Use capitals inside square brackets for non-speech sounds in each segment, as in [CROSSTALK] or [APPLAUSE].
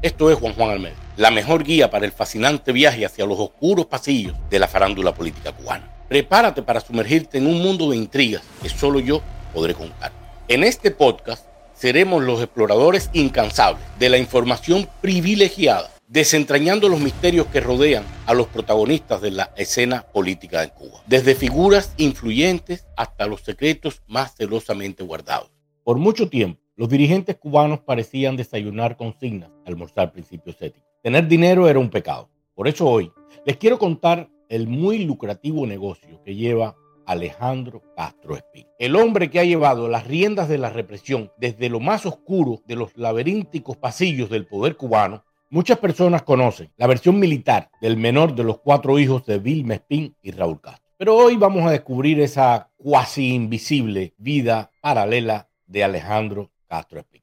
Esto es Juan Juan Almeida, la mejor guía para el fascinante viaje hacia los oscuros pasillos de la farándula política cubana. Prepárate para sumergirte en un mundo de intrigas que solo yo podré contar. En este podcast seremos los exploradores incansables de la información privilegiada, desentrañando los misterios que rodean a los protagonistas de la escena política de Cuba, desde figuras influyentes hasta los secretos más celosamente guardados. Por mucho tiempo, los dirigentes cubanos parecían desayunar consignas, almorzar principios éticos. Tener dinero era un pecado. Por eso hoy les quiero contar el muy lucrativo negocio que lleva Alejandro Castro Espín. El hombre que ha llevado las riendas de la represión desde lo más oscuro de los laberínticos pasillos del poder cubano. Muchas personas conocen la versión militar del menor de los cuatro hijos de Vilma Espín y Raúl Castro. Pero hoy vamos a descubrir esa cuasi invisible vida paralela de Alejandro Castro Espín.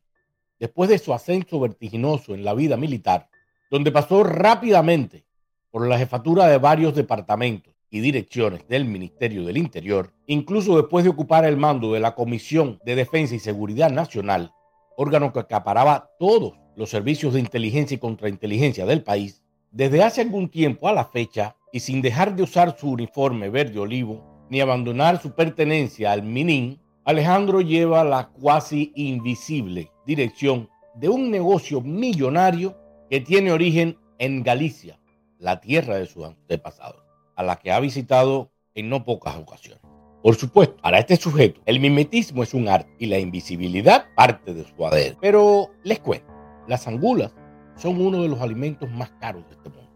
Después de su ascenso vertiginoso en la vida militar, donde pasó rápidamente por la jefatura de varios departamentos y direcciones del Ministerio del Interior, incluso después de ocupar el mando de la Comisión de Defensa y Seguridad Nacional, órgano que acaparaba todos los servicios de inteligencia y contrainteligencia del país, desde hace algún tiempo a la fecha y sin dejar de usar su uniforme verde olivo ni abandonar su pertenencia al MININ, Alejandro lleva la cuasi invisible dirección de un negocio millonario que tiene origen en Galicia, la tierra de sus antepasados, a la que ha visitado en no pocas ocasiones. Por supuesto, para este sujeto, el mimetismo es un arte y la invisibilidad parte de su ADN. Pero les cuento, las angulas son uno de los alimentos más caros de este mundo.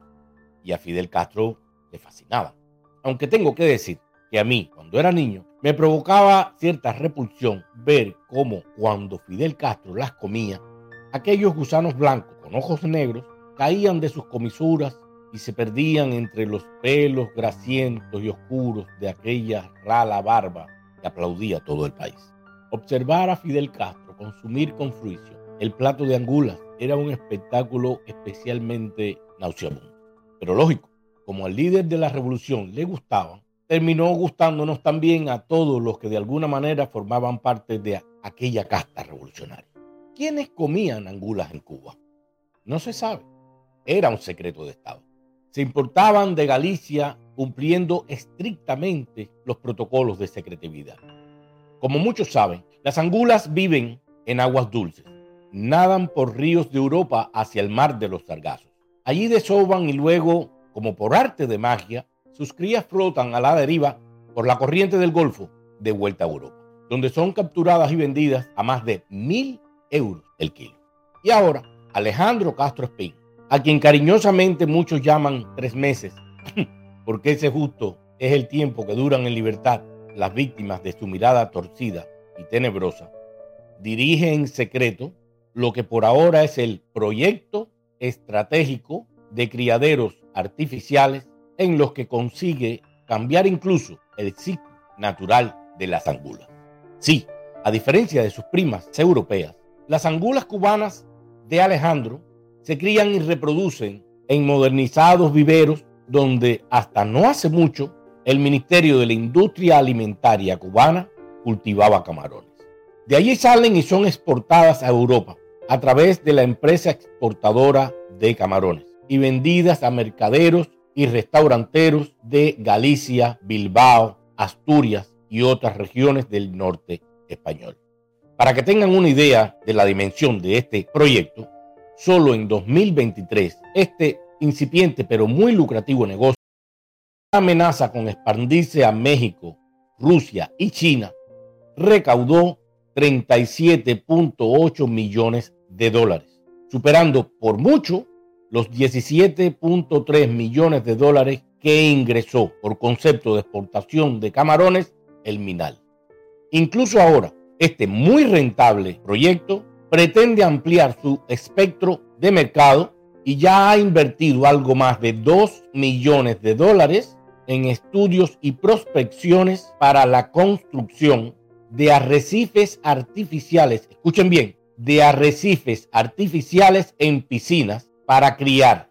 Y a Fidel Castro le fascinaba. Aunque tengo que decir que a mí, cuando era niño, me provocaba cierta repulsión ver cómo cuando Fidel Castro las comía, aquellos gusanos blancos con ojos negros caían de sus comisuras y se perdían entre los pelos grasientos y oscuros de aquella rala barba que aplaudía todo el país. Observar a Fidel Castro consumir con fruición el plato de angulas era un espectáculo especialmente nauseabundo. Pero lógico, como al líder de la revolución le gustaban, terminó gustándonos también a todos los que de alguna manera formaban parte de aquella casta revolucionaria. ¿Quiénes comían angulas en Cuba? No se sabe. Era un secreto de Estado. Se importaban de Galicia cumpliendo estrictamente los protocolos de secretividad. Como muchos saben, las angulas viven en aguas dulces. Nadan por ríos de Europa hacia el mar de los Sargazos. Allí desoban y luego, como por arte de magia, sus crías flotan a la deriva por la corriente del Golfo de vuelta a Europa, donde son capturadas y vendidas a más de mil euros el kilo. Y ahora, Alejandro Castro Espín, a quien cariñosamente muchos llaman tres meses, [CLEARS THROAT] porque ese justo es el tiempo que duran en libertad las víctimas de su mirada torcida y tenebrosa, dirige en secreto lo que por ahora es el proyecto estratégico de criaderos artificiales en los que consigue cambiar incluso el ciclo natural de las angulas. Sí, a diferencia de sus primas europeas, las angulas cubanas de Alejandro se crían y reproducen en modernizados viveros donde hasta no hace mucho el Ministerio de la Industria Alimentaria cubana cultivaba camarones. De allí salen y son exportadas a Europa a través de la empresa exportadora de camarones y vendidas a mercaderos y restauranteros de Galicia, Bilbao, Asturias y otras regiones del norte español. Para que tengan una idea de la dimensión de este proyecto, solo en 2023 este incipiente pero muy lucrativo negocio amenaza con expandirse a México, Rusia y China, recaudó 37.8 millones de dólares, superando por mucho los 17.3 millones de dólares que ingresó por concepto de exportación de camarones el Minal. Incluso ahora, este muy rentable proyecto pretende ampliar su espectro de mercado y ya ha invertido algo más de 2 millones de dólares en estudios y prospecciones para la construcción de arrecifes artificiales, escuchen bien, de arrecifes artificiales en piscinas para criar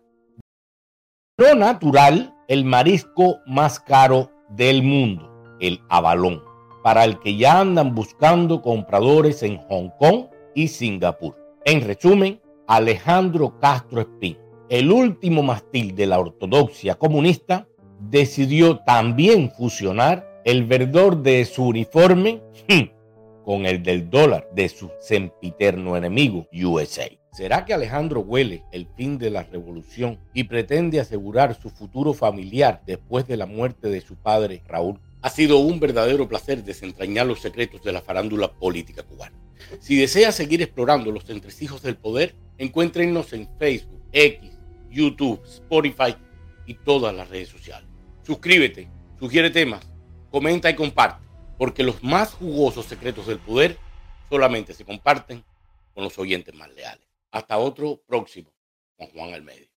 lo natural el marisco más caro del mundo, el abalón, para el que ya andan buscando compradores en Hong Kong y Singapur. En resumen, Alejandro Castro Espín, el último mastil de la ortodoxia comunista, decidió también fusionar el verdor de su uniforme hmm, con el del dólar de su sempiterno enemigo USA. ¿Será que Alejandro huele el fin de la revolución y pretende asegurar su futuro familiar después de la muerte de su padre Raúl? Ha sido un verdadero placer desentrañar los secretos de la farándula política cubana. Si desea seguir explorando los entresijos del poder, encuéntrenos en Facebook, X, YouTube, Spotify y todas las redes sociales. Suscríbete, sugiere temas, comenta y comparte, porque los más jugosos secretos del poder solamente se comparten con los oyentes más leales. Hasta otro próximo, con Juan Almeida.